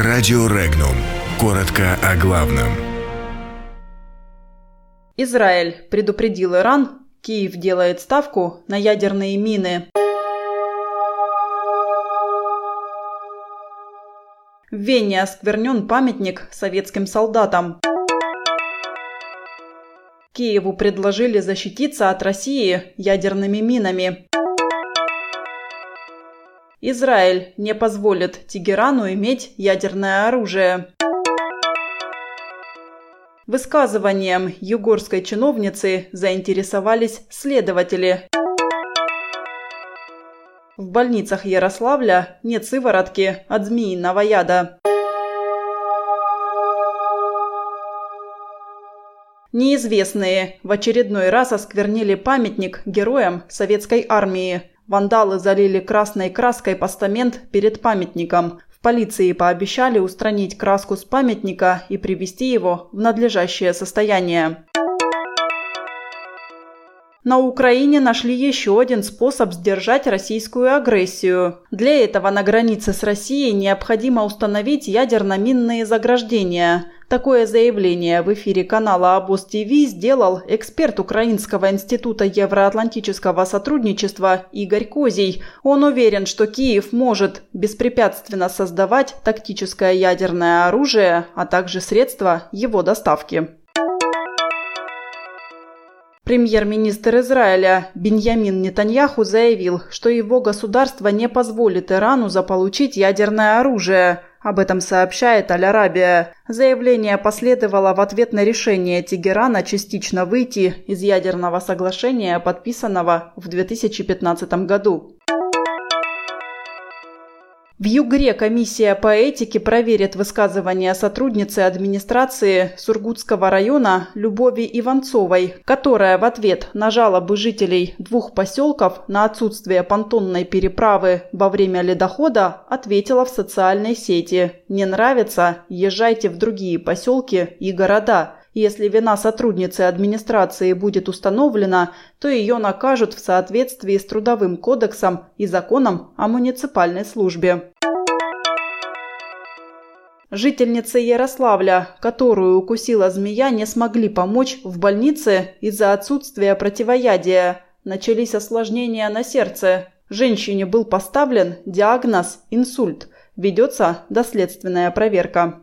Радио Регнум. Коротко о главном. Израиль предупредил Иран, Киев делает ставку на ядерные мины. В Вене осквернен памятник советским солдатам. Киеву предложили защититься от России ядерными минами. Израиль не позволит Тегерану иметь ядерное оружие. Высказыванием югорской чиновницы заинтересовались следователи. В больницах Ярославля нет сыворотки от змеиного яда. Неизвестные в очередной раз осквернили памятник героям советской армии. Вандалы залили красной краской постамент перед памятником. В полиции пообещали устранить краску с памятника и привести его в надлежащее состояние. На Украине нашли еще один способ сдержать российскую агрессию. Для этого на границе с Россией необходимо установить ядерно-минные заграждения. Такое заявление в эфире канала Абос ТВ сделал эксперт Украинского института евроатлантического сотрудничества Игорь Козий. Он уверен, что Киев может беспрепятственно создавать тактическое ядерное оружие, а также средства его доставки. Премьер-министр Израиля Беньямин Нетаньяху заявил, что его государство не позволит Ирану заполучить ядерное оружие. Об этом сообщает Аль-Арабия. Заявление последовало в ответ на решение Тегерана частично выйти из ядерного соглашения, подписанного в 2015 году. В Югре комиссия по этике проверит высказывания сотрудницы администрации Сургутского района Любови Иванцовой, которая в ответ на жалобы жителей двух поселков на отсутствие понтонной переправы во время ледохода ответила в социальной сети «Не нравится? Езжайте в другие поселки и города». Если вина сотрудницы администрации будет установлена, то ее накажут в соответствии с Трудовым кодексом и законом о муниципальной службе. Жительницы Ярославля, которую укусила змея, не смогли помочь в больнице из-за отсутствия противоядия. Начались осложнения на сердце. Женщине был поставлен диагноз инсульт. Ведется доследственная проверка.